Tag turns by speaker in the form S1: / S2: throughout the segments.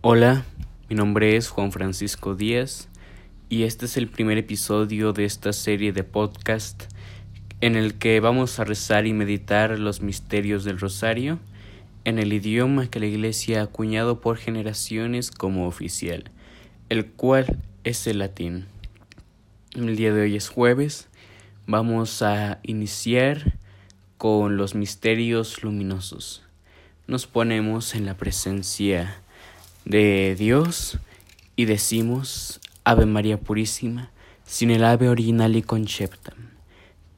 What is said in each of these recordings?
S1: Hola, mi nombre es Juan Francisco Díaz y este es el primer episodio de esta serie de podcast en el que vamos a rezar y meditar los misterios del rosario en el idioma que la Iglesia ha acuñado por generaciones como oficial, el cual es el latín. El día de hoy es jueves, vamos a iniciar con los misterios luminosos. Nos ponemos en la presencia de Dios y decimos Ave María Purísima, sin el ave original y conceptam.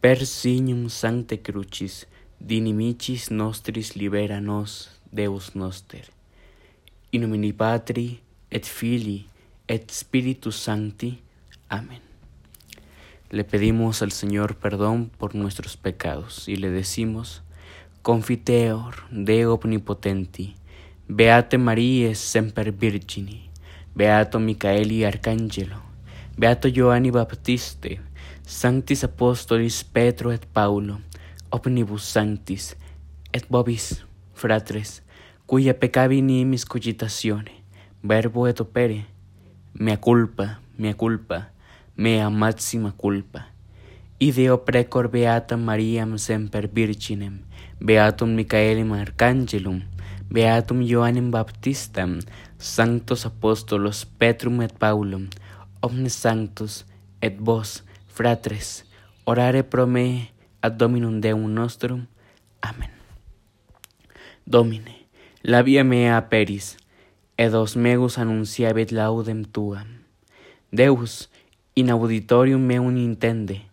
S1: Per signum sancte crucis, dinimicis nostris libera nos, Deus noster. In Patri, et Filii, et Spiritus Sancti. Amén. Le pedimos al Señor perdón por nuestros pecados y le decimos, Confiteor, Deo omnipotenti, Beate Marie semper Virgini, Beato Micaeli Arcangelo, Beato Joanni Baptiste, Sanctis Apostolis Petro et Paulo, omnibus sanctis, et vobis, fratres, cuya peccavi nimis cogitatione, verbo et opere, mea culpa, mea culpa, mea maxima culpa. Ideo precor beata Mariam semper virginem, beatum Micaelem arcangelum, Beatum Ioannem Baptistam, Sanctos Apostolos Petrum et Paulum, omnes sanctos et vos, fratres, orare pro me ad Dominum Deum nostrum. Amen. Domine, labia mea aperis, et os megus annunciabit laudem tuam. Deus, in auditorium meum intende,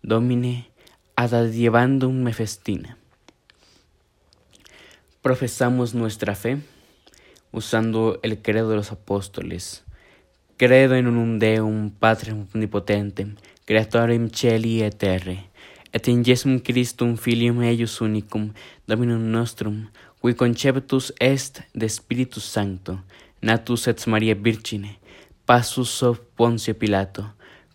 S1: Domine, ad adievandum me festina profesamos nuestra fe usando el credo de los apóstoles. Credo in unum Deum, Patrem omnipotentem, Creatorem celi et terre, et in Jesum Christum Filium eius unicum, Dominum nostrum, qui conceptus est de Spiritus Sancto, natus et Maria Virgine, passus sub Poncio Pilato,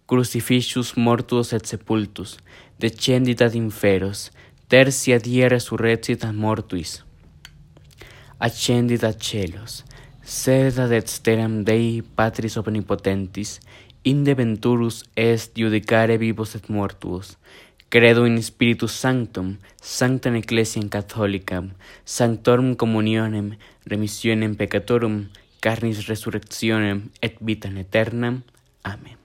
S1: crucifixus mortus et sepultus, decendit ad inferos, tertia die resurrecit ad mortuis, accendida celos, sed ad exterem Dei Patris Omnipotentis, inde venturus est judicare vivos et mortuos, credo in Spiritus Sanctum, Sanctam Ecclesiam Catholicam, Sanctorum Communionem, Remissionem Peccatorum, Carnis Resurrectionem et Vitam Aeternam. Amen.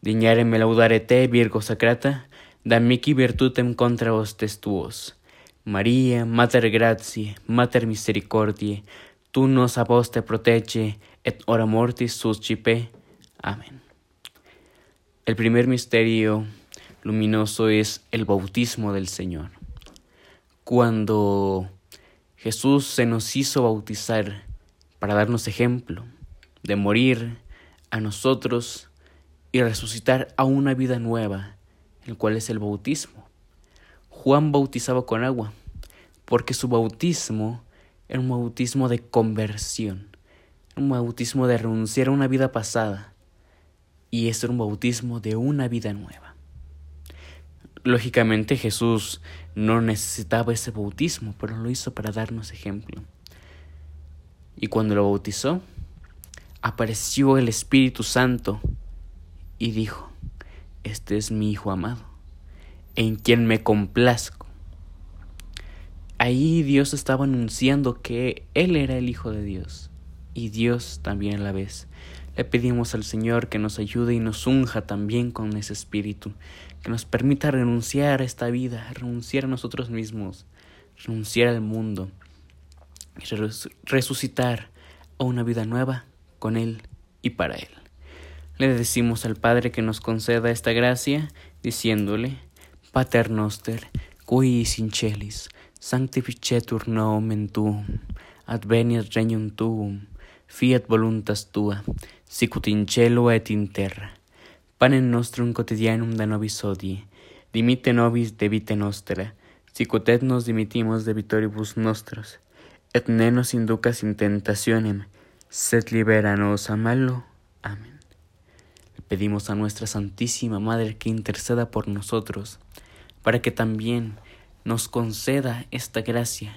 S1: Dignare me laudare te, Virgo Sacrata, da mihi virtutem contra vos testuos, María, Mater Gratiae, Mater Misericordiae, tu nos a vos te protege, et ora mortis suscipe. Amén. El primer misterio luminoso es el bautismo del Señor. Cuando Jesús se nos hizo bautizar para darnos ejemplo de morir a nosotros y resucitar a una vida nueva, el cual es el bautismo. Juan bautizaba con agua, porque su bautismo era un bautismo de conversión, un bautismo de renunciar a una vida pasada, y es un bautismo de una vida nueva. Lógicamente Jesús no necesitaba ese bautismo, pero lo hizo para darnos ejemplo. Y cuando lo bautizó, apareció el Espíritu Santo y dijo, Este es mi Hijo amado en quien me complazco. Ahí Dios estaba anunciando que Él era el Hijo de Dios y Dios también a la vez. Le pedimos al Señor que nos ayude y nos unja también con ese espíritu, que nos permita renunciar a esta vida, renunciar a nosotros mismos, renunciar al mundo y resucitar a una vida nueva con Él y para Él. Le decimos al Padre que nos conceda esta gracia, diciéndole, Pater noster, qui in celis, sanctificetur nomen tuum, adveniat regnum tuum, fiat voluntas tua, sicut in cielo et in terra. Panem nostrum quotidianum da nobis hodie, dimite nobis debite nostra, sicut et nos dimitimos debitoribus nostros, et ne nos inducas in tentationem, sed libera nos a malo. Amén. Pedimos a nuestra Santísima Madre que interceda por nosotros, para que también nos conceda esta gracia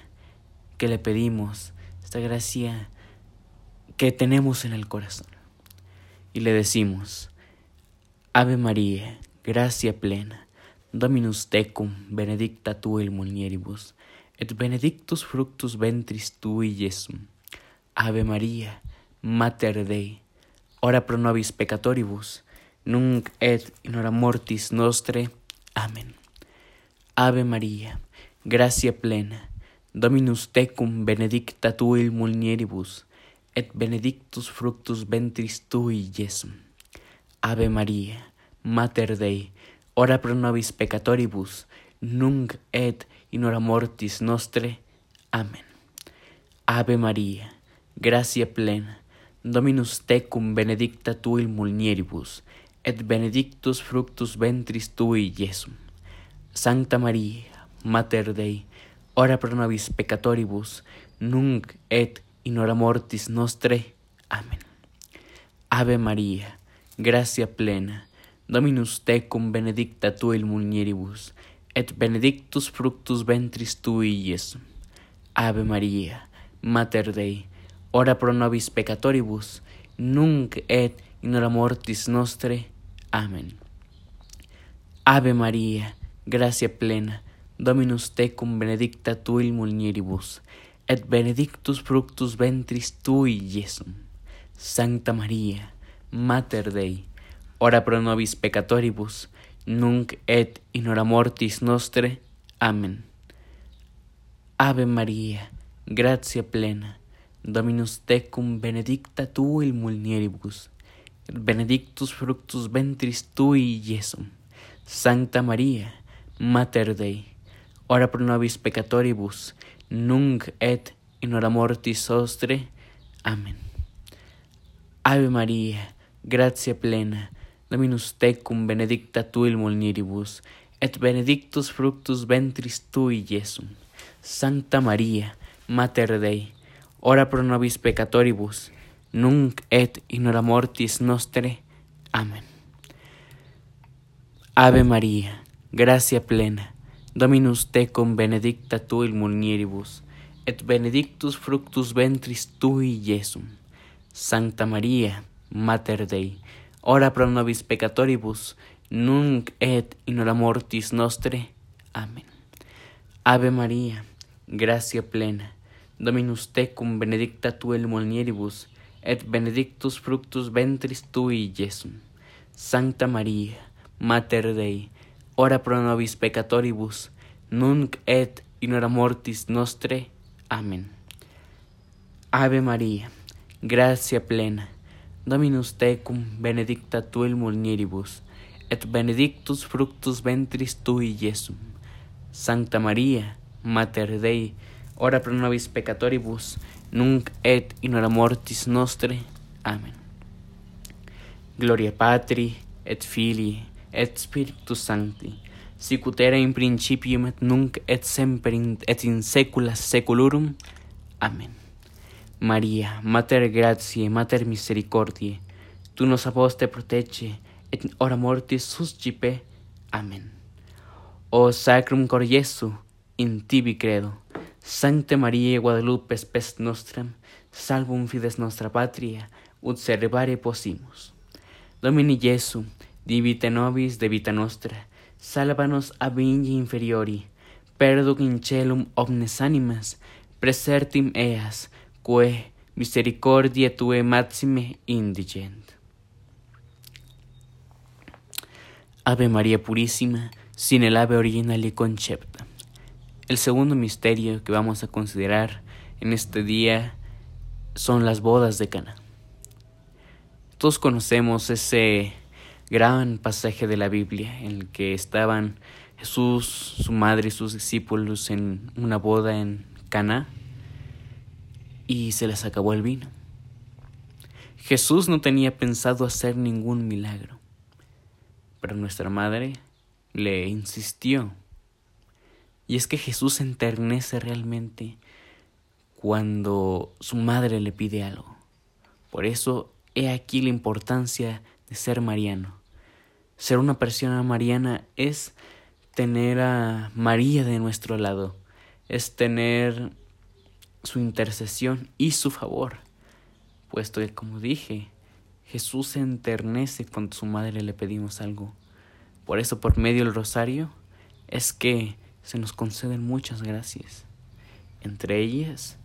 S1: que le pedimos, esta gracia que tenemos en el corazón. Y le decimos, Ave María, gracia plena, Dominus tecum, benedicta tu il mulieribus, et benedictus fructus ventris tui, Jesum. Ave María, Mater Dei, ora pro nobis peccatoribus, nunc et in hora mortis nostre. Amen. Ave María, gracia plena, Dominus tecum benedicta tu il mulieribus, et benedictus fructus ventris tui, Jesum. Ave María, Mater Dei, ora pro nobis peccatoribus, nunc et in hora mortis nostre. Amen. Ave María, gracia plena, Dominus tecum benedicta tu il mulieribus, et benedictus fructus ventris tui, Jesum. Sancta María, Mater Dei, ora pro nobis peccatoribus, nunc et in hora mortis nostre. Amen. Ave María, gracia plena, Dominus tecum benedicta tu il mulieribus, et benedictus fructus ventris tui, Jesum. Ave María, Mater Dei, ora pro nobis peccatoribus, nunc et in hora mortis nostre. Amen. Ave María, gracia plena, Dominus tecum benedicta tu il et benedictus fructus ventris tui, Jesum. Sancta María, Mater Dei, ora pro nobis peccatoribus, nunc et in hora mortis nostre. Amen. Ave María, gracia plena, Dominus tecum benedicta tu il et benedictus fructus ventris tui, Jesum. Sancta María, Mater Dei, ora pro nobis peccatoribus, nunc et in hora mortis nostre. Amen. Ave María, gracia plena, Dominus tecum benedicta tu il mulieribus, et benedictus fructus ventris tui, Jesum. Sancta María, Mater Dei, ora pro nobis peccatoribus, nunc et in hora mortis nostre. Amen. Ave María, gracia plena, Dominus tecum benedicta tu il mulieribus, et benedictus fructus ventris tui, Jesum. Sancta María, Mater Dei, ora pro nobis peccatoribus, nunc et in hora mortis nostre. Amen. Ave María, gracia plena, Dominus tecum benedicta tu il mulieribus, et benedictus fructus ventris tui, Jesum. Sancta María, Mater Dei, ora pro nobis peccatoribus, nunc et in hora mortis nostre. Amen. Ave María, gracia plena, Dominus tecum benedicta tu il mulieribus, et benedictus fructus ventris tui, Jesum. Sancta María, Mater Dei, ora pro nobis peccatoribus, nunc et in hora mortis nostre. Amen. Gloria Patri, et Filii, et Spiritus Sancti, sic ut era in principium et nunc et semper in, et in saecula saeculorum. Amen. Maria, Mater Gratiae, Mater Misericordiae, tu nos aposte protege et in hora mortis suscipe. Amen. O Sacrum Cor Jesu, in tibi credo. Sancte Maria Guadalupe spes nostram, salvum fides nostra patria, ut servare possimus. Domini Jesu, divite nobis de vita nostra, salvanos ab ingi inferiori, perduc in celum omnes animas, presertim eas, quae misericordia tue maxime indigent. Ave María Purísima, sin el ave original y concepta. El segundo misterio que vamos a considerar en este día son las bodas de Cana. Todos conocemos ese gran pasaje de la Biblia en el que estaban Jesús, su madre y sus discípulos en una boda en Cana y se les acabó el vino. Jesús no tenía pensado hacer ningún milagro, pero nuestra madre le insistió. Y es que Jesús se enternece realmente cuando su madre le pide algo. Por eso he aquí la importancia de ser mariano. Ser una persona mariana es tener a María de nuestro lado, es tener su intercesión y su favor. puesto que, como dije, Jesús se enternece cuando su madre le pedimos algo. Por eso, por medio del rosario, es que se nos conceden muchas gracias. Entre ellas,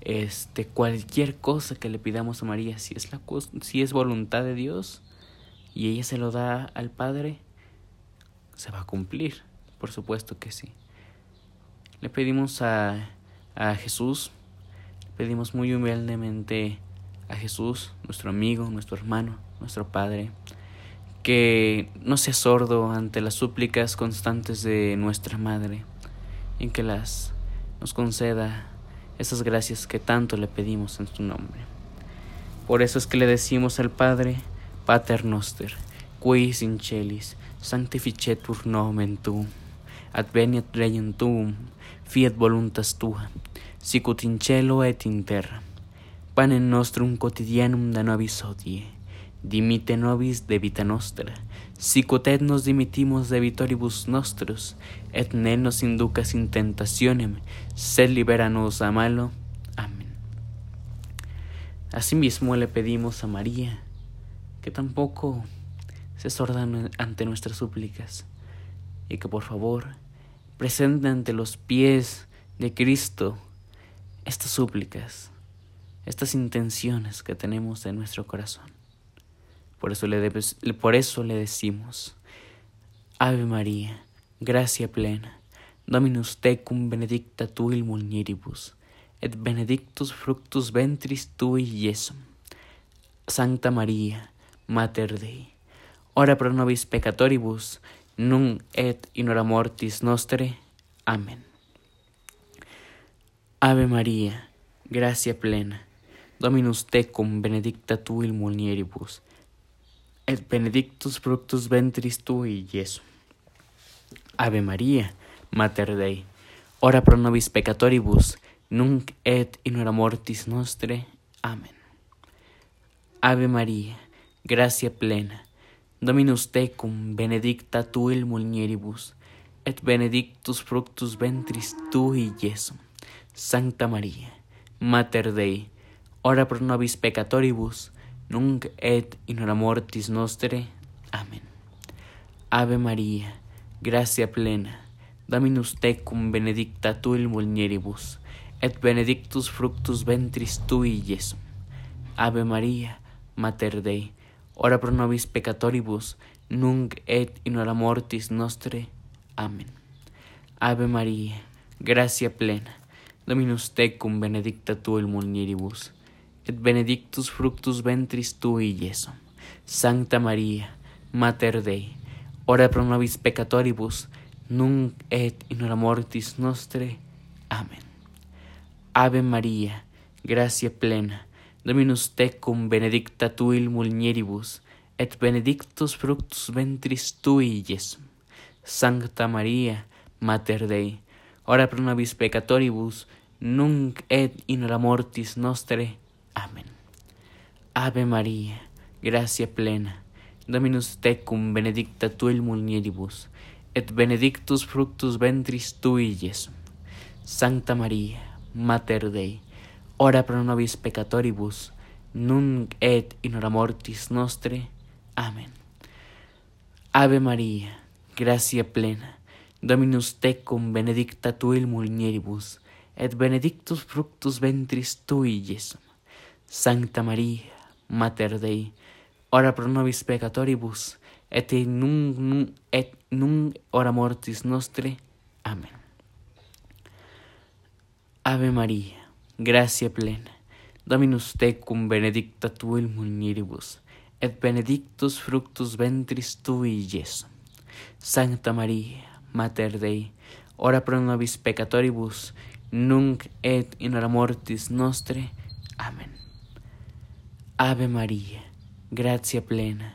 S1: este, cualquier cosa que le pidamos a María, si es, la, si es voluntad de Dios y ella se lo da al Padre, se va a cumplir. Por supuesto que sí. Le pedimos a, a Jesús, le pedimos muy humildemente a Jesús, nuestro amigo, nuestro hermano, nuestro Padre, que no sea sordo ante las súplicas constantes de nuestra Madre, en que las nos conceda esas gracias que tanto le pedimos en su nombre. Por eso es que le decimos al Padre, Pater Noster, qui in celis, sanctificetur nomen tuum, adveniat regnum tuum, fiat voluntas tua, sicut in cielo et in terra. Panem nostrum quotidianum da nobis hodie, dimite nobis debita nostra, sicut et nos dimitimos debitoribus nostros, et ne nos inducas in tentationem, sed liberanos a malo. Amén. Asimismo le pedimos a María, que tampoco se sorda ante nuestras súplicas, y que por favor presente ante los pies de Cristo estas súplicas, estas intenciones que tenemos en nuestro corazón. Por eso le, por eso le decimos, Ave María, gracia plena, Dominus tecum benedicta tu il mulieribus, et benedictus fructus ventris tui, Iesum. Santa María, Mater Dei, ora pro nobis peccatoribus, nunc et in hora mortis nostre. Amén. Ave María, gracia plena, Dominus tecum benedicta tu il mulieribus, et benedictus fructus ventris tui, Iesu. Ave María, Mater Dei, ora pro nobis peccatoribus, nunc et in mortis nostre. Amén. Ave María, gracia plena, Dominus tecum benedicta tu il mulieribus, et benedictus fructus ventris tui, Iesu. Sancta María, Mater Dei, ora pro nobis peccatoribus, nunc et in hora mortis nostre. Amén. Ave María, gracia plena, Dominus tecum benedicta tu il mulieribus, et benedictus fructus ventris tui, Iesu. Ave María, Mater Dei, ora pro nobis peccatoribus, nunc et in hora mortis nostre. Amén. Ave María, gracia plena, Dominus tecum benedicta tu il mulieribus, et benedictus fructus ventris tui, Iesu. Sancta María, Mater Dei, ora pro nobis peccatoribus, nunc et in hora mortis nostre. Amén. Ave María, gracia plena, Dominus tecum benedicta tu il mulieribus, et benedictus fructus ventris tui, Iesu. Sancta María, Mater Dei, ora pro nobis peccatoribus, nunc et in hora mortis nostre. Amén. Ave María, gracia plena, Dominus tecum benedicta tu il mulieribus, et benedictus fructus ventris tui, Iesu. Sancta María, Mater Dei, ora pro nobis peccatoribus, nunc et in hora mortis nostre. Amén. Ave María, gracia plena, Dominus tecum benedicta tu il mulieribus, et benedictus fructus ventris tui, Iesu. Sancta María, Mater Dei, ora pro nobis peccatoribus, et nunc, nunc, et nunc hora mortis nostre. Amén. Ave María, gracia plena, Dominus tecum benedicta tu il mulieribus, et benedictus fructus ventris tui, Iesu. Sancta María, Mater Dei, ora pro nobis peccatoribus, nunc et in hora mortis nostre. Amén. Ave María, gracia plena,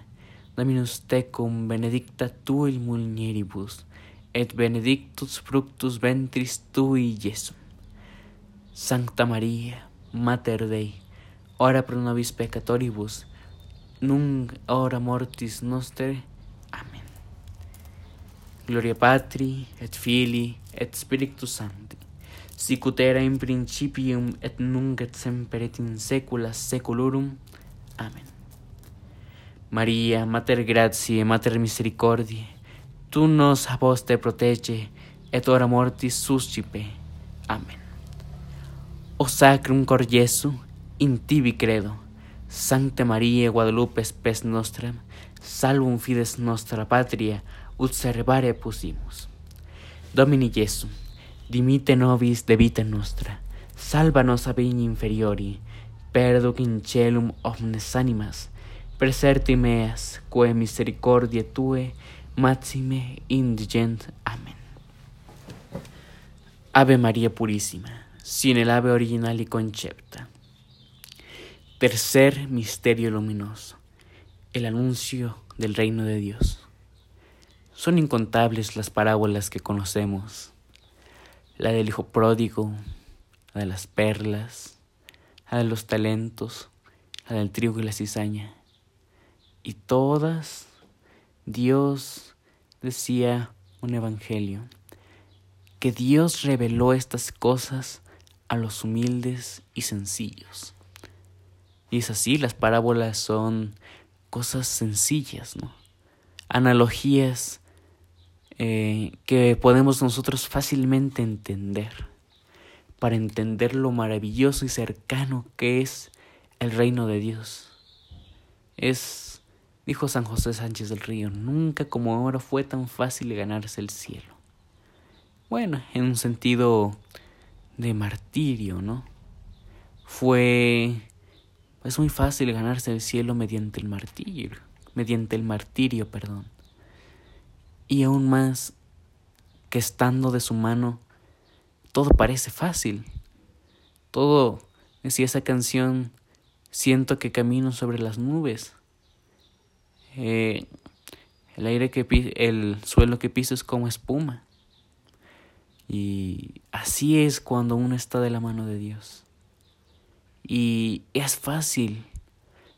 S1: Dominus tecum benedicta tu il mulieribus, et benedictus fructus ventris tui, Iesu. Sancta Maria, Mater Dei, ora pro nobis peccatoribus, nunc hora mortis nostre. Amen. Gloria Patri, et Filii, et Spiritus Sancti, sic ut era in principium et nunc et semper et in saecula saeculorum. Amen. Maria, Mater Gratiae, Mater Misericordiae, tu nos a vos te protege, et ora mortis suscipe. Amen. O sacrum cor Jesu, in tibi credo, Sancta Maria Guadalupe spes nostra, salvum fides nostra patria, ut servare. Domini Jesu, dimite nobis de vita nostra, salva nos a vigni inferiori, perduc in celum omnes animas, preserti meas, quae misericordia tue, maxime indigent. Amen. Ave María Purísima, sin el ave original y concepta. Tercer misterio luminoso, el anuncio del reino de Dios. Son incontables las parábolas que conocemos, la del hijo pródigo, la de las perlas, la de los talentos, la del trigo y la cizaña. Y todas Dios decía un evangelio, que Dios reveló estas cosas a los humildes y sencillos. Y es así, las parábolas son cosas sencillas, ¿no? Analogías eh, que podemos nosotros fácilmente entender para entender lo maravilloso y cercano que es el reino de Dios. Es, dijo San José Sánchez del Río, nunca como ahora fue tan fácil ganarse el cielo. Bueno, en un sentido de martirio, ¿no? Fue es muy fácil ganarse el cielo mediante el martirio, mediante el martirio, perdón. Y aún más que estando de su mano, todo parece fácil. Todo, decía esa canción, siento que camino sobre las nubes. Eh, el aire que el suelo que piso es como espuma. Y así es cuando uno está de la mano de Dios. Y es fácil,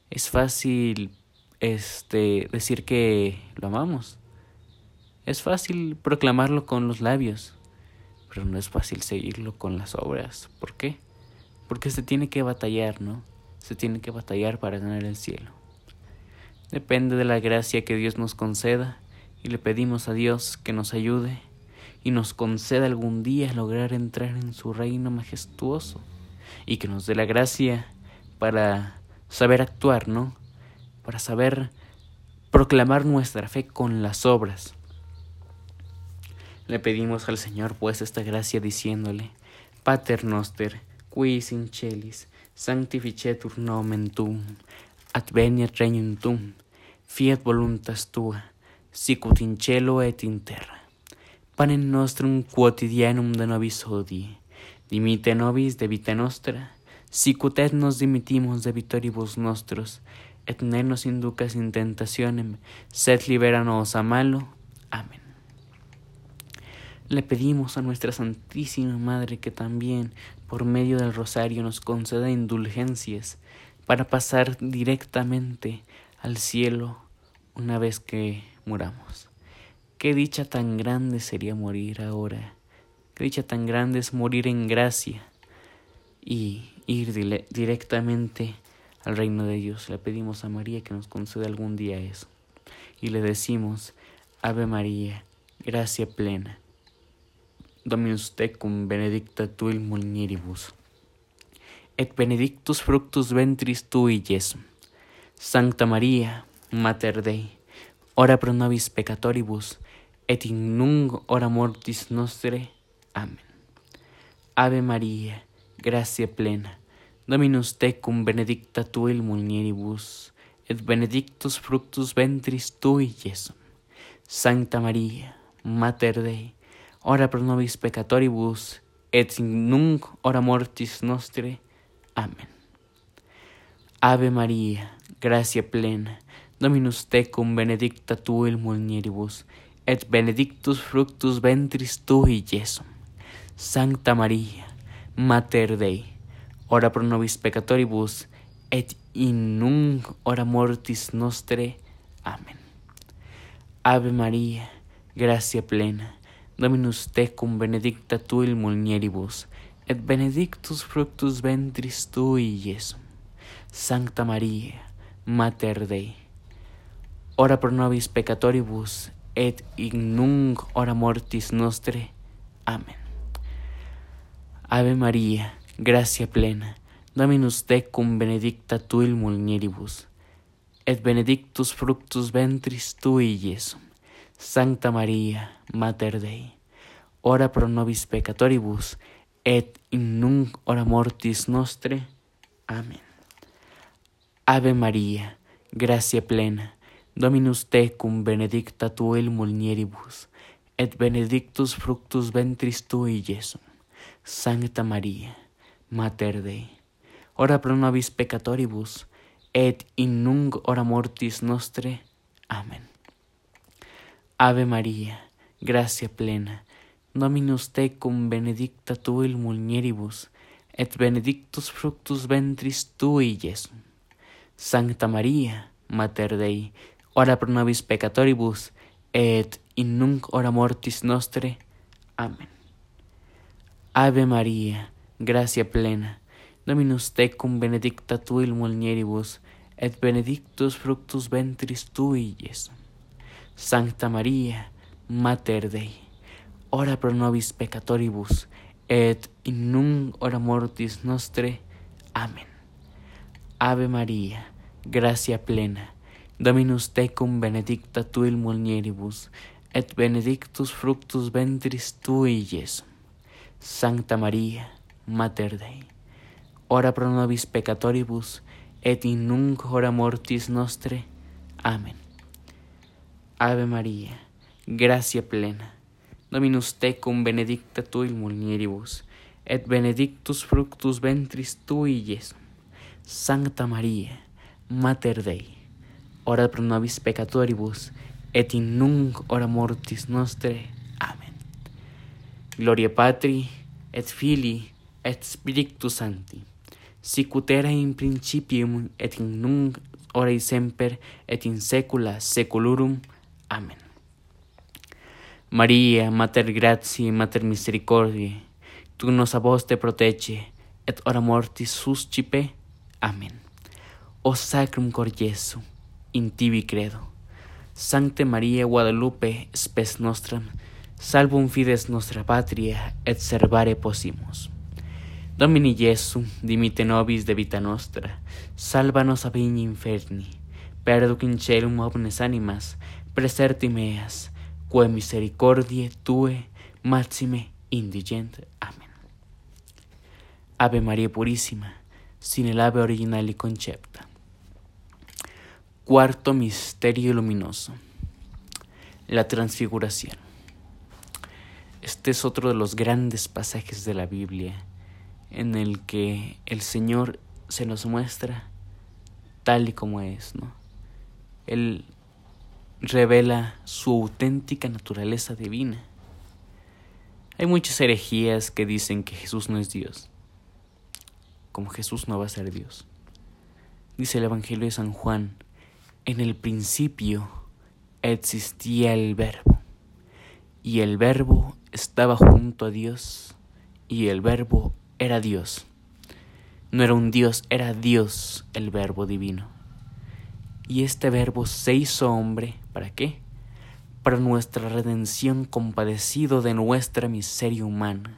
S1: es fácil este decir que lo amamos. Es fácil proclamarlo con los labios, pero no es fácil seguirlo con las obras. ¿Por qué? Porque se tiene que batallar, ¿no? Se tiene que batallar para ganar el cielo. Depende de la gracia que Dios nos conceda y le pedimos a Dios que nos ayude y nos conceda algún día lograr entrar en su reino majestuoso y que nos dé la gracia para saber actuar, ¿no? Para saber proclamar nuestra fe con las obras. Le pedimos al Señor pues esta gracia diciéndole, Pater noster, qui in celis, sanctificetur nomen tuum, adveniat regnum tuum, fiat voluntas tua, sicut in cielo et in terra. Panem nostrum quotidianum de nobis hodie, Dimite nobis de vita nostra, sicut et nos dimitimos de vitoribus nostros, et ne nos inducas in tentationem, sed liberanos a malo. Amén. Le pedimos a nuestra Santísima Madre que también, por medio del rosario, nos conceda indulgencias para pasar directamente al cielo una vez que muramos. Qué dicha tan grande sería morir ahora Qué dicha tan grande es morir en gracia y ir directamente al reino de Dios. Le pedimos a María que nos conceda algún día eso. Y le decimos, Ave María, gracia plena. Dominus tecum benedicta il mulieribus. Et benedictus fructus ventris tui, Jesum. Sancta María, Mater Dei, ora pro nobis peccatoribus, et in nunc mortis nostre. Amén. Ave María, gracia plena, Dominus tecum benedicta tu il mulieribus, et benedictus fructus ventris tui, Jesum. Sancta María, Mater Dei, ora pro nobis peccatoribus, et nunc hora mortis nostre. Amén. Ave María, gracia plena, Dominus tecum benedicta tu il mulieribus, et benedictus fructus ventris tui, Jesum. Sancta María, Mater Dei, ora pro nobis peccatoribus, et in nunc hora mortis nostre. Amén. Ave María, gracia plena, Dominus tecum benedicta tu il mulieribus, et benedictus fructus ventris tui, Jesum. Sancta Maria, Mater Dei, ora pro nobis peccatoribus, et in nunc hora mortis nostre. Amen. Ave Maria, gracia plena, Dominus tecum benedicta tuil mulieribus, et benedictus fructus ventris tui, Jesum. Sancta Maria, Mater Dei, ora pro nobis peccatoribus, et in nunc hora mortis nostre. Amen. Ave Maria, gracia plena, Dominus tecum benedicta tu il mulieribus, et benedictus fructus ventris tui, Jesum. Sancta Maria, Mater Dei, ora pro nobis peccatoribus, et in nunc hora mortis nostre. Amen. Ave Maria, gracia plena, Dominus tecum benedicta tu il mulieribus, et benedictus fructus ventris tui, Jesum. Sancta Maria, Mater Dei, ora pro nobis peccatoribus, et in nunc hora mortis nostre. Amen. Ave Maria, gracia plena, Dominus tecum benedicta tu il mulieribus, et benedictus fructus ventris tui, Jesum. Sancta Maria, Mater Dei, ora pro nobis peccatoribus, et in nunc hora mortis nostre. Amen. Ave Maria, gracia plena, Dominus tecum benedicta tu il mulieribus, et benedictus fructus ventris tui, Jesum. Sancta Maria, Mater Dei, ora pro nobis peccatoribus, et in nunc hora mortis nostre. Amen. Ave Maria, gracia plena, Dominus tecum benedicta tu il mulieribus, et benedictus fructus ventris tui, Jesum. Sancta Maria, Mater Dei, ora pro nobis peccatoribus, et in nunc hora mortis nostre. Amen. Gloria Patri, et Filii, et Spiritus Sancti, sicut era in principium, et in nunc hora et semper, et in saecula saeculorum. Amen. Maria, Mater Gratiae, Mater Misericordiae, tu nos a vos te protege, et ora mortis suscipe. Amen. O Sacrum Cor Jesu, in tibi credo. Sancte Maria Guadalupe, spes nostram, salvum fides nostra patria, et servare possimus. Domini Jesu, dimite nobis de vita nostra, salva nos a inferni, perduc in celum omnes animas, preserti meas, quae misericordiae tue maxime indigent. Amen. Ave Maria Purissima, sin el ave original y concepta. Cuarto misterio luminoso. La transfiguración. Este es otro de los grandes pasajes de la Biblia en el que el Señor se nos muestra tal y como es, ¿no? Él revela su auténtica naturaleza divina. Hay muchas herejías que dicen que Jesús no es Dios, como Jesús no va a ser Dios. Dice el Evangelio de San Juan, en el principio existía el verbo, y el verbo estaba junto a Dios, y el verbo era Dios. No era un Dios, era Dios el verbo divino. Y este verbo se hizo hombre, ¿para qué? Para nuestra redención compadecido de nuestra miseria humana.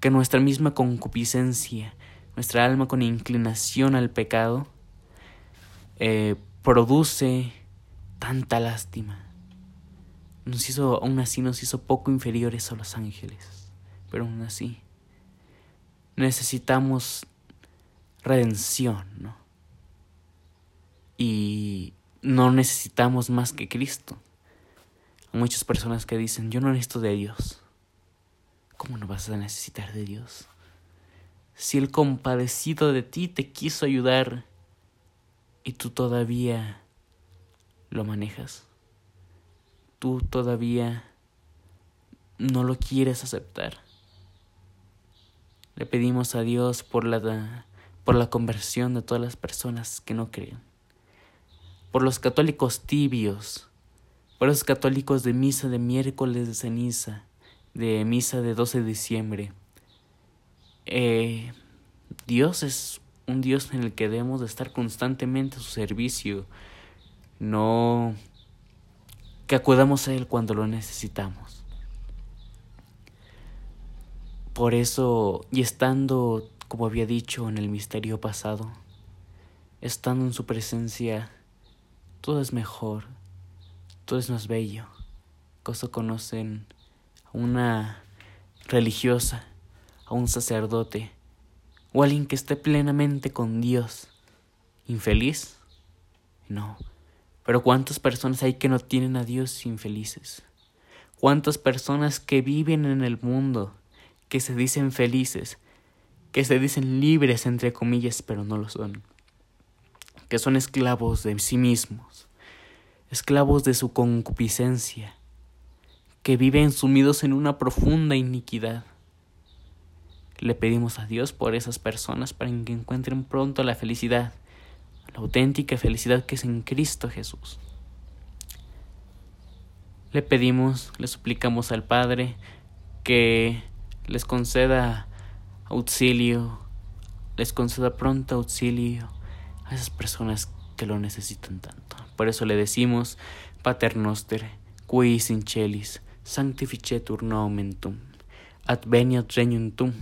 S1: Que nuestra misma concupiscencia, nuestra alma con inclinación al pecado, eh, produce tanta lástima. Nos hizo, aún así nos hizo poco inferiores a los ángeles, pero aún así necesitamos redención, ¿no? Y no necesitamos más que Cristo. Hay muchas personas que dicen, yo no necesito de Dios. ¿Cómo no vas a necesitar de Dios? Si el compadecido de ti te quiso ayudar y tú todavía lo manejas, tú todavía no lo quieres aceptar. Le pedimos a Dios por la, por la conversión de todas las personas que no creen, por los católicos tibios, por los católicos de misa de miércoles de ceniza, de misa de 12 de diciembre, eh, Dios es un Dios en el que debemos de estar constantemente a su servicio, no que acudamos a Él cuando lo necesitamos. Por eso, y estando, como había dicho en el misterio pasado, estando en su presencia, todo es mejor, todo es más bello. Cosa conocen a una religiosa, a un sacerdote, o alguien que esté plenamente con Dios. ¿Infeliz? No. Pero ¿cuántas personas hay que no tienen a Dios infelices? ¿Cuántas personas que viven en el mundo, que se dicen felices, que se dicen libres entre comillas, pero no lo son? Que son esclavos de sí mismos, esclavos de su concupiscencia, que viven sumidos en una profunda iniquidad le pedimos a Dios por esas personas para que encuentren pronto la felicidad, la auténtica felicidad que es en Cristo Jesús. Le pedimos, le suplicamos al Padre que les conceda auxilio, les conceda pronto auxilio a esas personas que lo necesitan tanto. Por eso le decimos, Pater Noster, qui in celis, sanctificetur nomen adveniat regnum tum,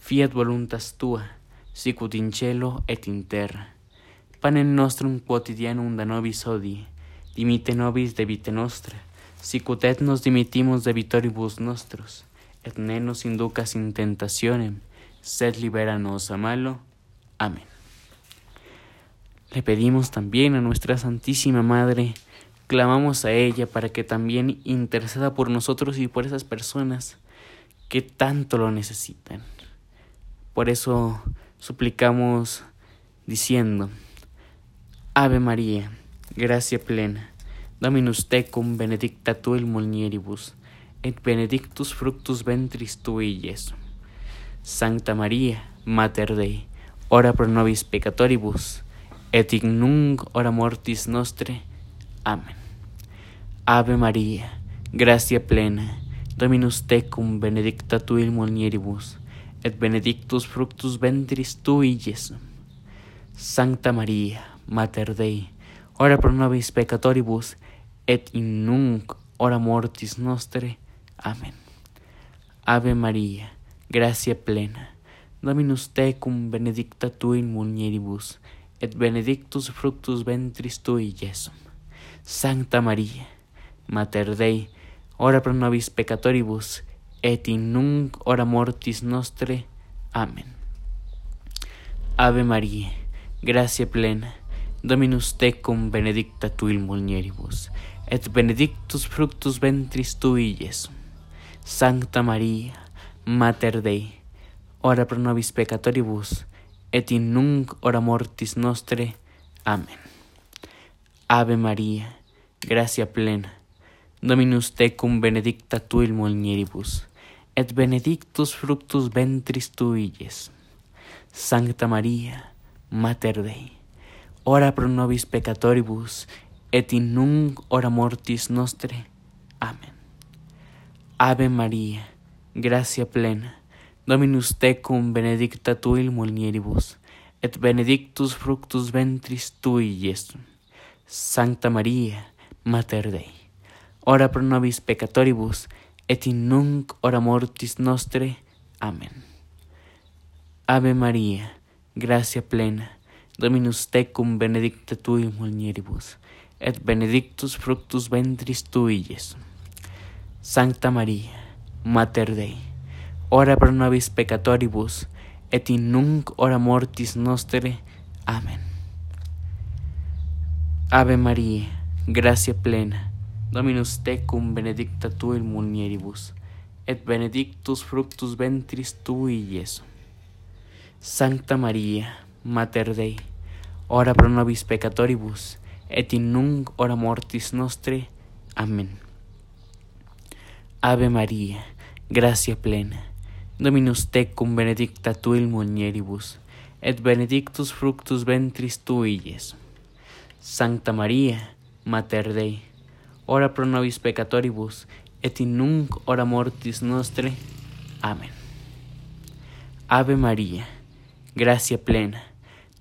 S1: fiat voluntas tua, sicut in cielo et in terra. Nostrum quotidianum da nobis hodie, dimite nobis debite nostra, sicut et nos dimitimus debitoribus nostros, et ne nos inducas in tentationem, sed liberanos a malo. Amén. Le pedimos también a nuestra Santísima Madre, clamamos a ella para que también interceda por nosotros y por esas personas que tanto lo necesitan. Por eso suplicamos diciendo, Ave María, gracia plena, Dominus tecum benedicta tu il mulieribus, et benedictus fructus ventris tui, Iesus. Sancta María, Mater Dei, ora pro nobis peccatoribus, et in nunc hora mortis nostre. Amén. Ave María, gracia plena, Dominus tecum benedicta tu il mulieribus, et benedictus fructus ventris tui, Iesus. Sancta Maria, Mater Dei, ora pro nobis peccatoribus, et in nunc hora mortis nostre. Amen. Ave Maria, gracia plena, Dominus tecum benedicta tu in mulieribus, et benedictus fructus ventris tui, Iesus. Sancta Maria, Mater Dei, ora pro nobis peccatoribus, et in nunc hora mortis nostre. Amen. Ave María, gracia plena, Dominus tecum benedicta tu il mulieribus, et benedictus fructus ventris tui, Iesus. Sancta María, Mater Dei, ora pro nobis peccatoribus, et in nunc hora mortis nostre. Amen. Ave María, gracia plena, Dominus tecum benedicta tu il mulieribus, et benedictus fructus ventris tui, Sancta Maria, Mater Dei, ora pro nobis peccatoribus, et in nunc hora mortis nostre. Amen. Ave Maria, gracia plena, Dominus tecum benedicta il mulieribus, et benedictus fructus ventris tui, Iesus. Sancta Maria, Mater Dei, ora pro nobis peccatoribus, et in nunc hora mortis nostre. Amen. Ave María, gracia plena, Dominus tecum benedicta tui mulieribus, et benedictus fructus ventris tui, Iesus. Sancta María, Mater Dei, ora pro nobis peccatoribus, et in nunc hora mortis nostre. Amen. Ave María, gracia plena, Dominus tecum benedicta tu in mulieribus, et benedictus fructus ventris tui, Iesus. Sancta Maria, Mater Dei, ora pro nobis peccatoribus, et in nunc hora mortis nostre. Amen. Ave Maria, gracia plena, Dominus tecum benedicta tu in mulieribus, et benedictus fructus ventris tui, Iesus. Sancta Maria, Mater Dei, ora pro nobis peccatoribus, et in nunc hora mortis nostre. Amen. Ave María, gracia plena,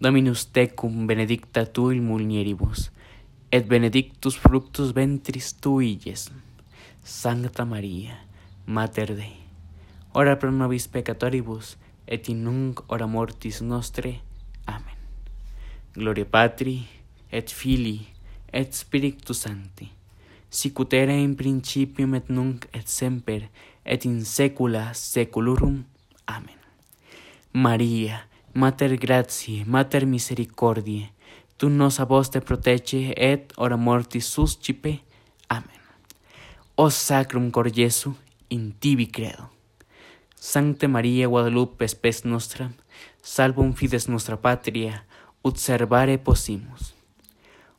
S1: Dominus tecum benedicta tu in mulieribus, et benedictus fructus ventris tui. Sancta María, Mater Dei, ora pro nobis peccatoribus, et in nunc hora mortis nostre. Amen. Gloria Patri, et Filii, et Spiritus Sancti, sicut in principium et nunc et semper, et in saecula saeculorum. Amen. María, Mater gratiae, Mater misericordiae, tu nos a vos te protege et ora mortis suscipe. Amen. O sacrum cor Jesu, in tibi credo. Sancte Maria Guadalupe spes nostra, salvum fides nostra patria, ut servare possimus.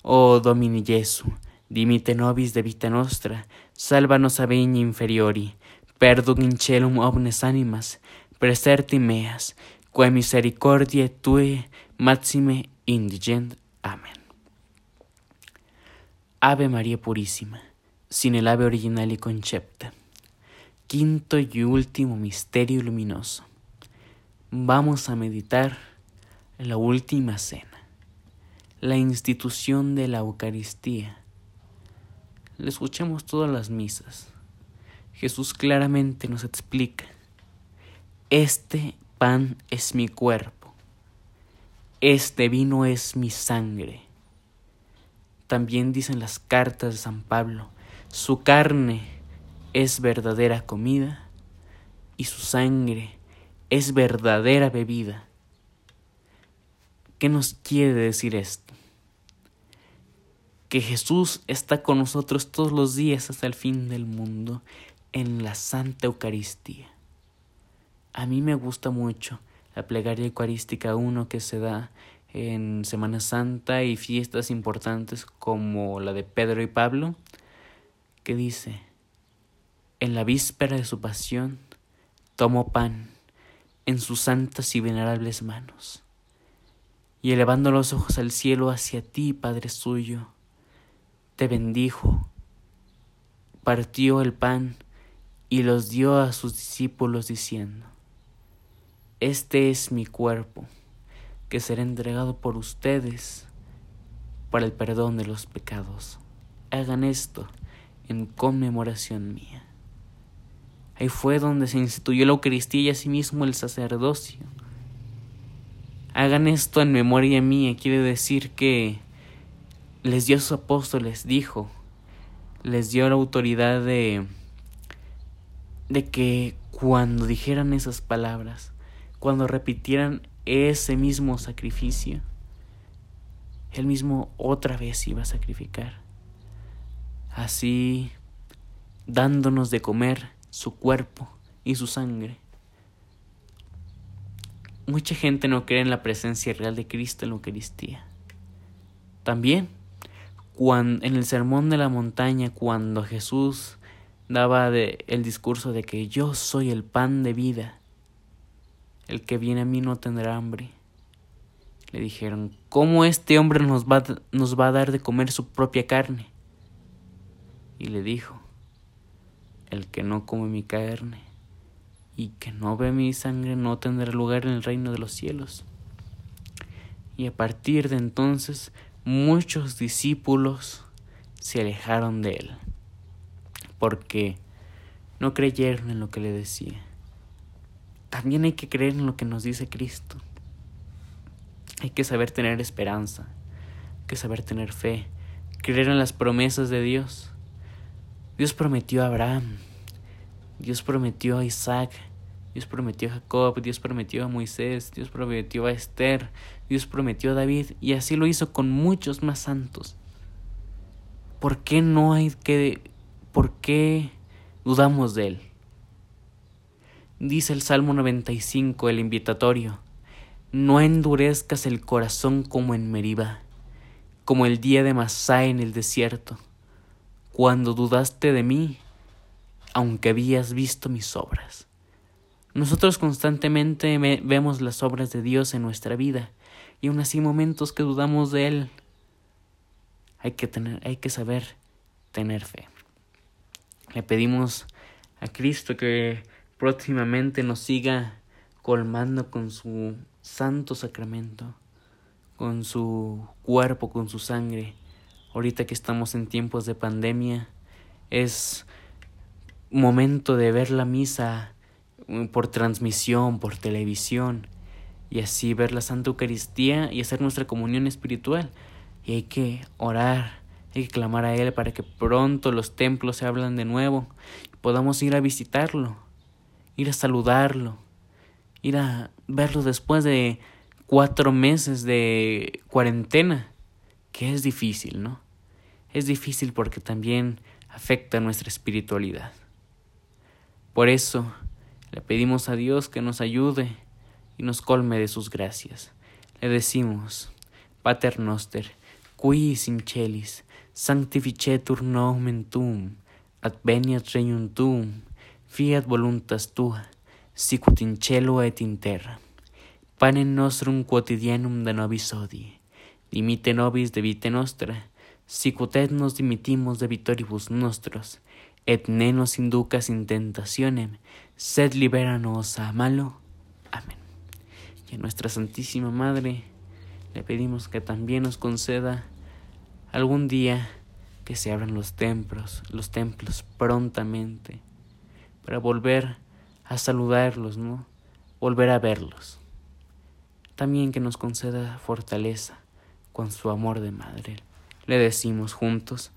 S1: O Domini Jesu, dimite nobis de vita nostra, salva nos a inferiori, perdum in celum omnes animas, preserti meas, quae misericordiae tue maxime indigent. Amén. Ave María Purísima, sin el ave original y concepta. Quinto y último misterio luminoso. Vamos a meditar la última cena, la institución de la Eucaristía. Le escuchamos todas las misas. Jesús claramente nos explica, este pan es mi cuerpo este vino es mi sangre. También dicen las cartas de San Pablo, su carne es verdadera comida y su sangre es verdadera bebida. ¿Qué nos quiere decir esto? Que Jesús está con nosotros todos los días hasta el fin del mundo en la Santa Eucaristía. A mí me gusta mucho la plegaria eucarística 1 que se da en Semana Santa y fiestas importantes como la de Pedro y Pablo, que dice, en la víspera de su pasión, tomó pan en sus santas y venerables manos, y elevando los ojos al cielo hacia ti, Padre suyo, te bendijo, partió el pan y los dio a sus discípulos diciendo, este es mi cuerpo, que será entregado por ustedes para el perdón de los pecados. Hagan esto en conmemoración mía. Ahí fue donde se instituyó la Eucaristía y asimismo el sacerdocio. Hagan esto en memoria mía, quiere decir que les dio a sus apóstoles, dijo, les dio la autoridad de, de que cuando dijeran esas palabras, cuando repitieran ese mismo sacrificio, él mismo otra vez iba a sacrificar. Así, dándonos de comer su cuerpo y su sangre. Mucha gente no cree en la presencia real de Cristo en la Eucaristía. También, en el sermón de la montaña, cuando Jesús daba el discurso de que yo soy el pan de vida, el que viene a mí no tendrá hambre. Le dijeron, ¿cómo este hombre nos va, nos va a dar de comer su propia carne? Y le dijo, el que no come mi carne y que no ve mi sangre no tendrá lugar en el reino de los cielos. Y a partir de entonces muchos discípulos se alejaron de él, porque no creyeron en lo que le decía también hay que creer en lo que nos dice Cristo. Hay que saber tener esperanza, hay que saber tener fe, creer en las promesas de Dios. Dios prometió a Abraham, Dios prometió a Isaac, Dios prometió a Jacob, Dios prometió a Moisés, Dios prometió a Esther, Dios prometió a David y así lo hizo con muchos más santos. ¿Por qué no hay que... ¿Por qué dudamos de él? Dice el Salmo 95, el invitatorio, no endurezcas el corazón como en Meriba, como el día de Masá en el desierto, cuando dudaste de mí, aunque habías visto mis obras. Nosotros constantemente vemos las obras de Dios en nuestra vida y aún así momentos que dudamos de Él. Hay que, tener, hay que saber tener fe. Le pedimos a Cristo que próximamente nos siga colmando con su santo sacramento, con su cuerpo, con su sangre. Ahorita que estamos en tiempos de pandemia, es momento de ver la misa por transmisión, por televisión, y así ver la Santa Eucaristía y hacer nuestra comunión espiritual. Y hay que orar, hay que clamar a Él para que pronto los templos se hablan de nuevo y podamos ir a visitarlo, ir a saludarlo, ir a verlo después de cuatro meses de cuarentena, que es difícil, ¿no? Es difícil porque también afecta nuestra espiritualidad. Por eso le pedimos a Dios que nos ayude y nos colme de sus gracias. Le decimos, Pater Noster, qui in celis, sanctificetur nomen tuum, adveniat regnum tuum, fiat voluntas tua, sicut in cielo et in terra. Panem nostrum quotidianum da nobis odie, dimite nobis de vite nostra, sicut et nos dimitimos de vitoribus nostros, et ne nos inducas in tentationem, sed liberanos a malo. Amén. Y a nuestra Santísima Madre le pedimos que también nos conceda algún día que se abran los templos, los templos prontamente, para volver a saludarlos, ¿no? Volver a verlos. También que nos conceda fortaleza con su amor de madre. Le decimos juntos,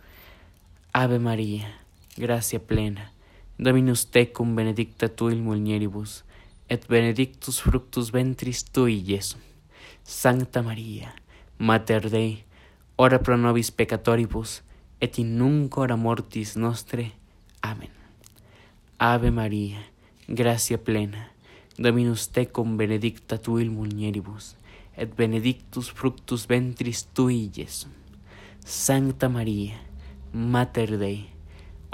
S1: Ave María, gracia plena, Dominus tecum benedicta il mulieribus, et benedictus fructus ventris tui, Jesum. Sancta María, Mater Dei, ora pro nobis peccatoribus, et in nunc hora mortis nostre. Amen. Ave María, gracia plena, Dominus tecum benedicta il mulieribus, et benedictus fructus ventris tui, Jesum. Sancta María, Mater Dei,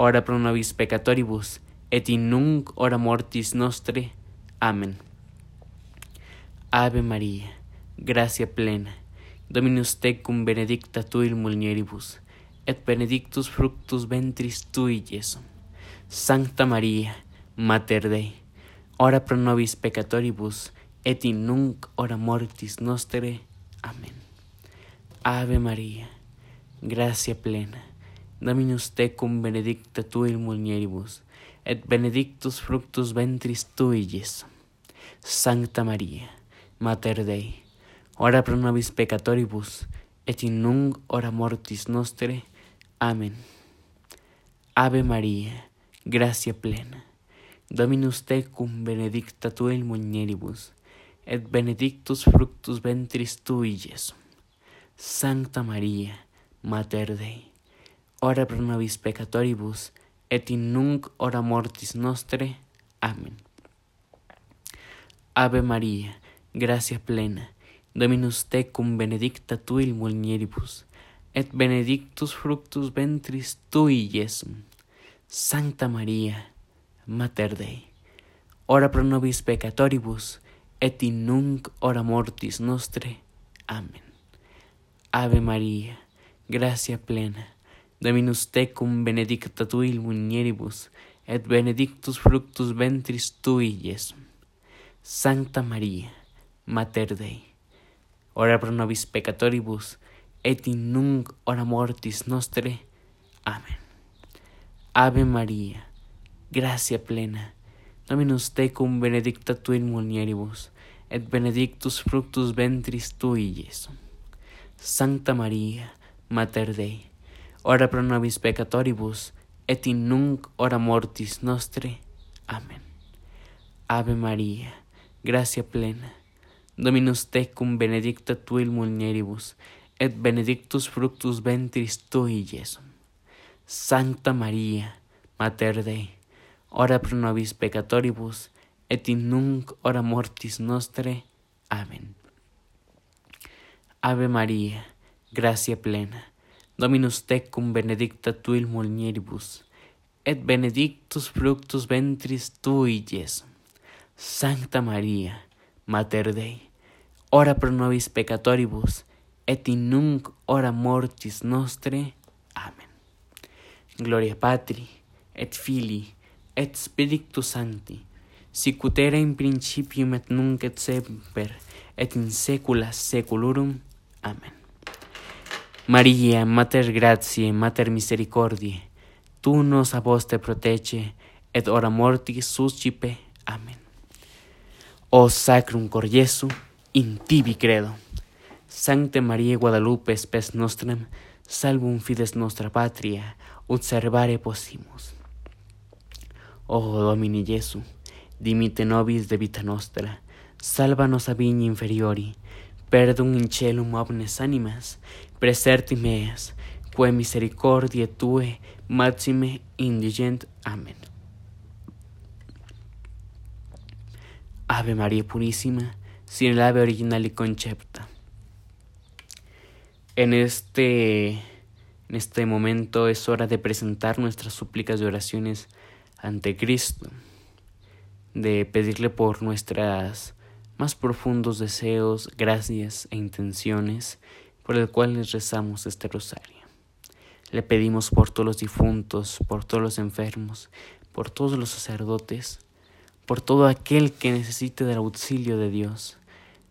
S1: ora pro nobis peccatoribus, et in nunc hora mortis nostre. Amen. Ave María, gracia plena, Dominus tecum benedicta tu il mulieribus, et benedictus fructus ventris tui, Jesum. Sancta María, Mater Dei, ora pro nobis peccatoribus, et in nunc hora mortis nostre. Amen. Ave María, gracia plena, Dominus tecum benedicta tu mulieribus, et benedictus fructus ventris tui, Jesum. Sancta María, Mater Dei, ora pro nobis peccatoribus, et in nunc hora mortis nostre. Amen. Ave María, gracia plena, Dominus tecum benedicta tu in et benedictus fructus ventris tui. Sancta María, Mater Dei, ora pro nobis peccatoribus, et in nunc hora mortis nostre. Amen. Ave María, gracia plena, Dominus tecum benedicta tu il mulieribus, et benedictus fructus ventris tui, Jesum. Sancta María, Mater Dei, ora pro nobis peccatoribus, et in nunc hora mortis nostre. Amen. Ave María, gracia plena, Dominus tecum benedicta tu il mulieribus, et benedictus fructus ventris tui, Jesum. Sancta María, Mater Dei, ora pro nobis peccatoribus, et in nunc hora mortis nostre. Amen. Ave María, gracia plena, Dominus tecum benedicta tu in mulieribus, et benedictus fructus ventris tui, Jesum. Sancta María, Mater Dei, ora pro nobis peccatoribus, et in nunc hora mortis nostre. Amen. Ave María, gracia plena, Dominus tecum benedicta tu il mulieribus, et benedictus fructus ventris tui, Jesum. Sancta María, Mater Dei, ora pro nobis peccatoribus, et in nunc hora mortis nostre. Amen. Ave María, gracia plena, Dominus tecum benedicta tu il mulieribus, et benedictus fructus ventris tui, Jesum. Sancta María, Mater Dei, ora pro nobis peccatoribus, et in nunc hora mortis nostre. Amen. Gloria Patri, et Filii, et Spiritus Sancti, sicutera in principium et nunc et semper, et in saecula saeculorum. Amen. María, Mater gratiae, Mater misericordiae, tu nos a vos te protege, et ora mortis suscipe. Amen. O sacrum cor Jesu, in tibi credo. Sancte Maria Guadalupe, spes nostram, salvum fides nostra patria, ut servare possimus. O Domini Jesu, dimite nobis de vita nostra, salva nos a vigni inferiori, perdum in celum omnes animas, preserti meas, quae misericordiae tue maxime indigent. Amen. Ave María Purísima, sin el ave original y concepta. En este, en este momento es hora de presentar nuestras súplicas y oraciones ante Cristo, de pedirle por nuestras más profundos deseos, gracias e intenciones por el cual les rezamos este rosario. Le pedimos por todos los difuntos, por todos los enfermos, por todos los sacerdotes, por todo aquel que necesite del auxilio de Dios.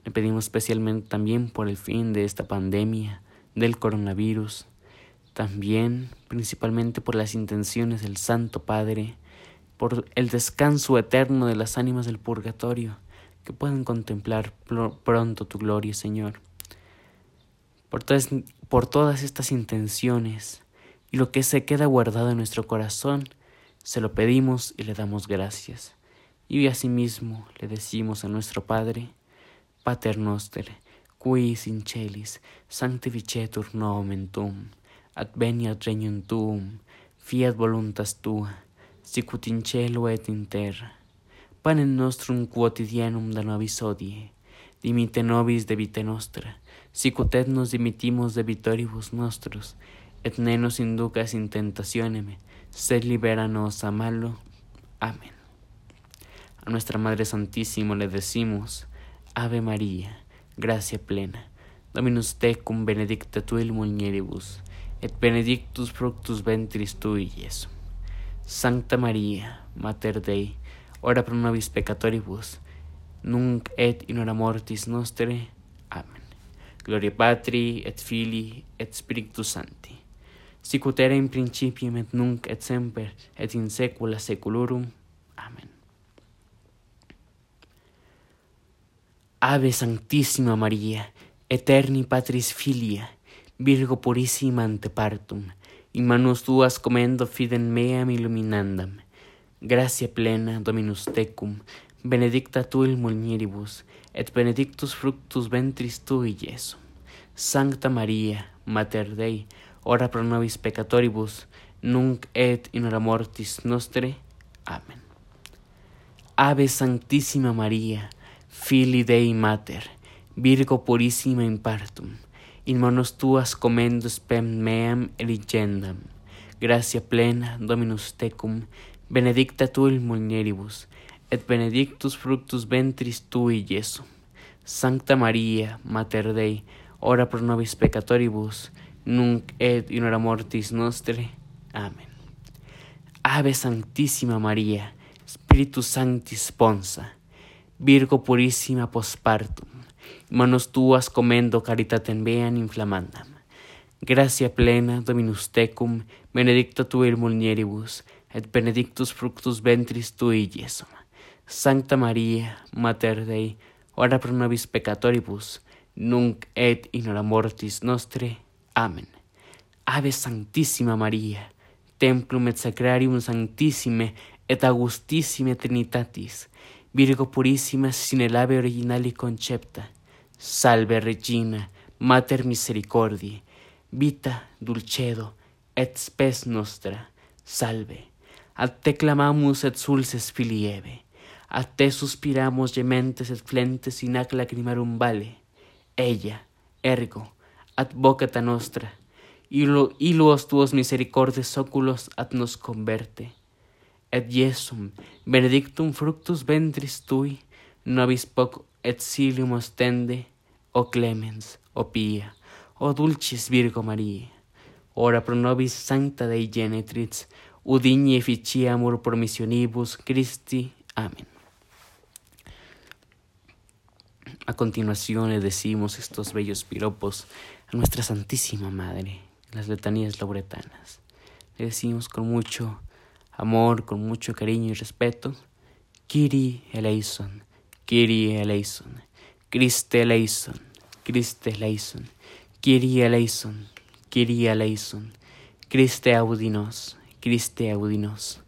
S1: Le pedimos especialmente también por el fin de esta pandemia, del coronavirus, también principalmente por las intenciones del Santo Padre, por el descanso eterno de las ánimas del purgatorio, que puedan contemplar pronto tu gloria, Señor. Por todas, por todas estas intenciones y lo que se queda guardado en nuestro corazón, se lo pedimos y le damos gracias. Y asimismo le decimos a nuestro Padre, Pater Noster, qui in celis sanctificetur nomen tuum, adveniat regnum tuum, fiat voluntas tua, sicut in cielo et in terra. Panem nostrum quotidianum da nobis odie, dimite nobis de vita nostra, sicut et nos dimitimos de vitoribus nostros, et ne nos inducas in tentationem, sed liberanos a malo. Amén. A nuestra Madre Santísima le decimos, Ave María, gracia plena, Dominus tecum benedicta tu il mulieribus, et benedictus fructus ventris tui, Iesu. Sancta Maria, Mater Dei, ora pro nobis peccatoribus, nunc et in hora mortis nostre. Amen. Gloria Patri, et Filii, et Spiritus Sancti. Sic ut era in principium et nunc et semper et in saecula saeculorum. Amen. Ave Sanctissima Maria, eterni Patris Filia, Virgo purissima ante partum, in manus tuas commendo fidem meam illuminandam. Gracia plena, Dominus tecum, benedicta tu il mulieribus, et benedictus fructus ventris tui, Iesu. Sancta Maria, Mater Dei, ora pro nobis peccatoribus, nunc et in hora mortis nostre. Amen. Ave Sanctísima María, Fili Dei Mater, Virgo purissima in partum, in manos tuas comendo spem meam eligendam. Gracia plena, Dominus tecum, benedicta tu il mulieribus, et benedictus fructus ventris tui, Iesu. Sancta Maria, Mater Dei, ora pro nobis peccatoribus, nunc et in hora mortis nostre. Amen. Ave Sanctísima María, Spiritus Sancti sponsa, Virgo purissima postpartum, manos tuas comendo caritatem vean inflamandam. Gracia plena, Dominus tecum, benedicta tu il mulieribus, et benedictus fructus ventris tui, Jesum. Sancta Maria, Mater Dei, ora pro nobis peccatoribus, nunc et in hora mortis nostre. Amen. Ave Sanctísima Maria, templum et sacrarium sanctissime et augustissime Trinitatis, Virgo purissima sine ave originali concepta, salve Regina, Mater misericordiae, vita dulcedo et spes nostra, salve. A te clamamus et sulces filieve, a te suspiramos gementes et flentes in ac lacrimarum vale. Ella, ergo, advocata nostra, illo, illuos tuos misericordes oculos ad nos converte. Et Iesum, benedictum fructus ventris tui, nobis poc et silium ostende, o clemens, o pia, o dulcis Virgo Maria, ora pro nobis sancta Dei genetrix, udigni efficiamur promissionibus Christi. Amen. A continuación le decimos estos bellos piropos a nuestra Santísima Madre, las letanías lauretanas. Le decimos con mucho amor, con mucho cariño y respeto, Kiri eleison, Kiri eleison, Christe eleison, Christe eleison, Kiri eleison, Kiri eleison, Christe audinos, Christe audinos,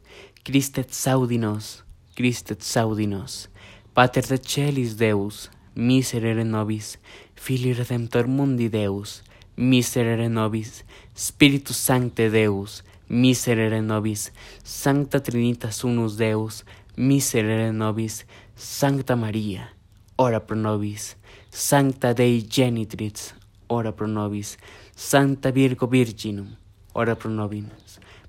S1: Christe saudinos, Christe saudinos, Pater de celis Deus, miserere nobis, Fili Redemptor mundi Deus, miserere nobis, Spiritus Sancte Deus, miserere nobis, Sancta Trinitas unus Deus, miserere nobis, Sancta Maria, ora pro nobis, Sancta Dei Genitrix, ora pro nobis, Sancta Virgo Virginum, ora pro nobis,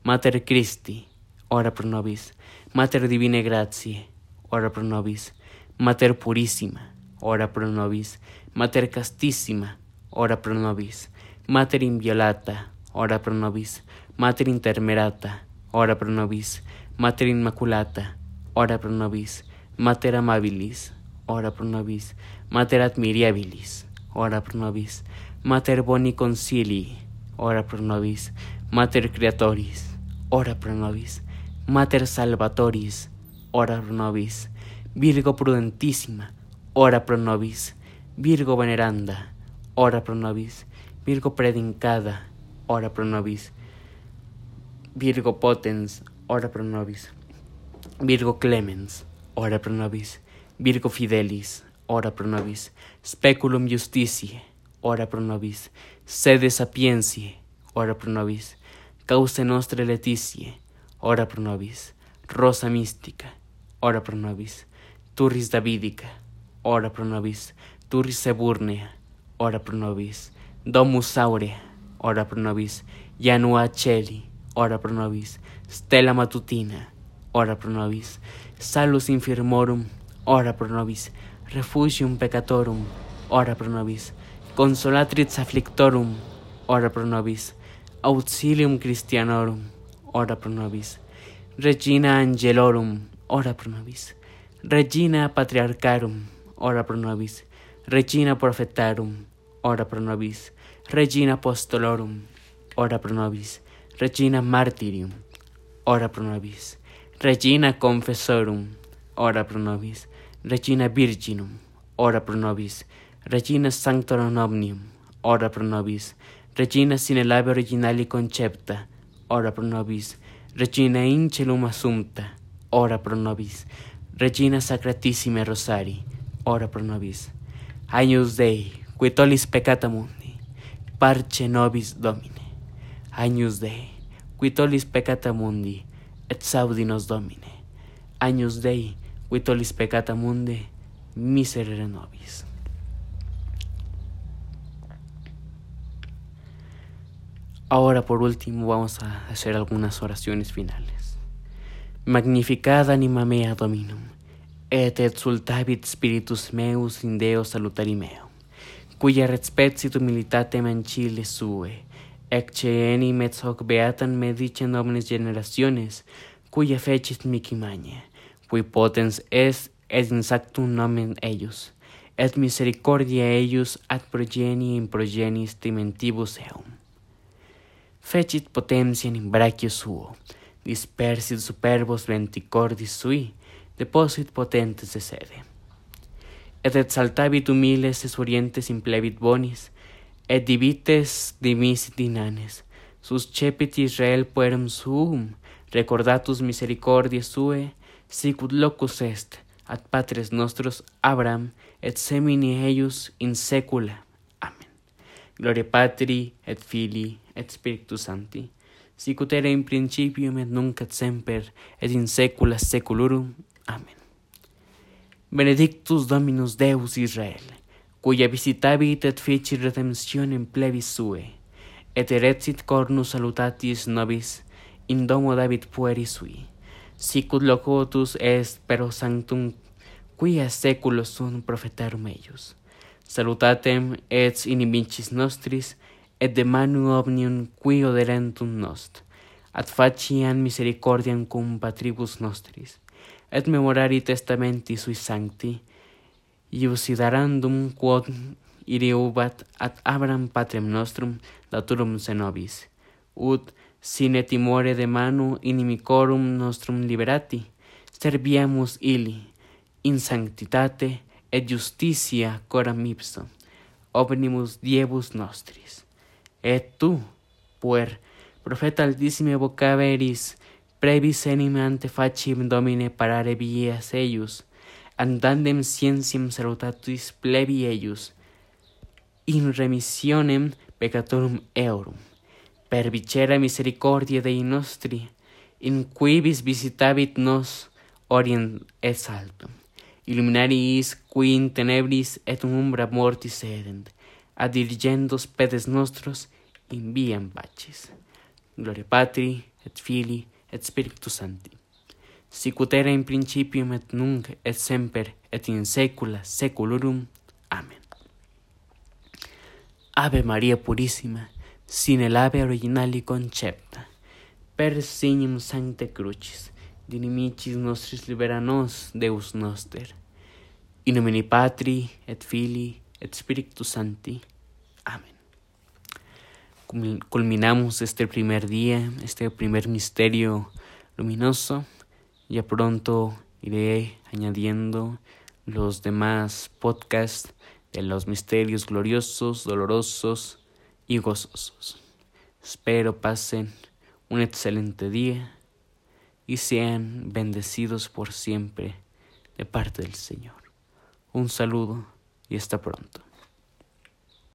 S1: Mater Christi, ora pro nobis, Mater Divine Gratiae, ora pro nobis, Mater Purissima, ora pro nobis, Mater castissima, ora pro nobis, Mater inviolata, ora pro nobis, Mater intermerata, ora pro nobis, Mater immaculata, ora pro nobis, Mater amabilis, ora pro nobis, Mater admirabilis, ora pro nobis, Mater boni concilii, ora pro nobis, Mater creatoris, ora pro nobis, Mater salvatoris, ora pro nobis, Virgo prudentissima, ora pro nobis, Virgo veneranda, ora pro nobis, Virgo predincada, ora pro nobis, Virgo potens, ora pro nobis, Virgo clemens, ora pro nobis, Virgo fidelis, ora pro nobis, Speculum justitiae, ora pro nobis, sede sapientiae, ora pro nobis, causa nostre letitiae, ora pro nobis, rosa mística, ora pro nobis, turris davidica, ora pro nobis, turris eburnea, ora pro nobis, domus aurea, ora pro nobis, janua celi, ora pro nobis, stella matutina, ora pro nobis, salus infirmorum, ora pro nobis, refugium peccatorum, ora pro nobis, consolatris afflictorum, ora pro nobis, auxilium Christianorum, ora pro nobis, Regina Angelorum, ora pro nobis, Regina Patriarcharum, ora pro nobis. Regina Prophetarum, ora pro nobis. Regina Apostolorum, ora pro nobis. Regina Martyrium, ora pro nobis. Regina Confessorum, ora pro nobis. Regina Virginum, ora pro nobis. Regina Sanctorum Omnium, ora pro nobis. Regina sine labe originali concepta, ora pro nobis. Regina incelum assumpta, ora pro nobis. Regina Sacratissime Rosari, ora pro nobis. Agnus Dei, qui tollis peccata mundi, parce nobis Domine. Agnus Dei, qui tollis peccata mundi, et saudi nos Domine. Agnus Dei, qui tollis peccata mundi, miserere nobis. Ahora por último vamos a hacer algunas oraciones finales. Magnificad anima mea Dominum et exultavit spiritus meus in Deo salutari meo, cuia respetsit humilitate mancile sue, ecce enim et hoc beatan me dicen omnes generationes, cuia fecit mici magna, cui potens es et in sactum nomen eius, et misericordia eius ad progenie in progenis timentibus eum. Fecit potentiam in brachio suo, dispersit superbos venticordis sui, deposit potentes de sede. Et exaltavit humiles es orientes implevit bonis, et divites dimisit dinanes, cepit Israel puerum suum, recordatus misericordiae sue, sicut locus est, ad patres nostros Abraham, et semini eius in secula. Amen. Gloria Patri, et Filii, et Spiritus Sancti, sic ut era in principium et nunc et semper et in saecula saeculorum. Amen. Benedictus Dominus Deus Israel, cuia visitavit et feci redemptionem plebis sue, et erexit cornus salutatis nobis in domo David pueri sui. Sicut locutus est pero sanctum quia saeculos sunt profetarum eius. Salutatem et in amicis nostris et de manu omnium qui oderentum nost, ad faciam misericordiam cum patribus nostris, et memorari testamenti sui sancti, iusidarandum quod ireubat ad abram patrem nostrum daturum senobis, ut sine timore de manu inimicorum nostrum liberati, serviamus illi, in sanctitate et justitia coram ipsum, omnibus diebus nostris. Et tu, puer, profeta altissime vocaveris, previs enim ante facim domine parare vias eius, andandem scientiam salutatis plebi eius, in remissionem peccatorum eorum, per vicera misericordia Dei nostri, in quibis visitabit nos orient et saltum, illuminaris qui in tenebris et umbra mortis sedent, ad diligendos pedes nostros in viam pacis. Gloria Patri, et Filii, et Spiritus Sancti. Sic ut era in principium et nunc et semper et in saecula saeculorum. Amen. Ave Maria Purissima, sine labe originali concepta, per signum sancte crucis, dinimicis nostris libera nos, Deus noster. In nomine Patri, et Filii, et Spiritus Sancti. Amén. Culminamos este primer día, este primer misterio luminoso. Ya pronto iré añadiendo los demás podcasts de los misterios gloriosos, dolorosos y gozosos. Espero pasen un excelente día y sean bendecidos por siempre de parte del Señor. Un saludo y hasta pronto.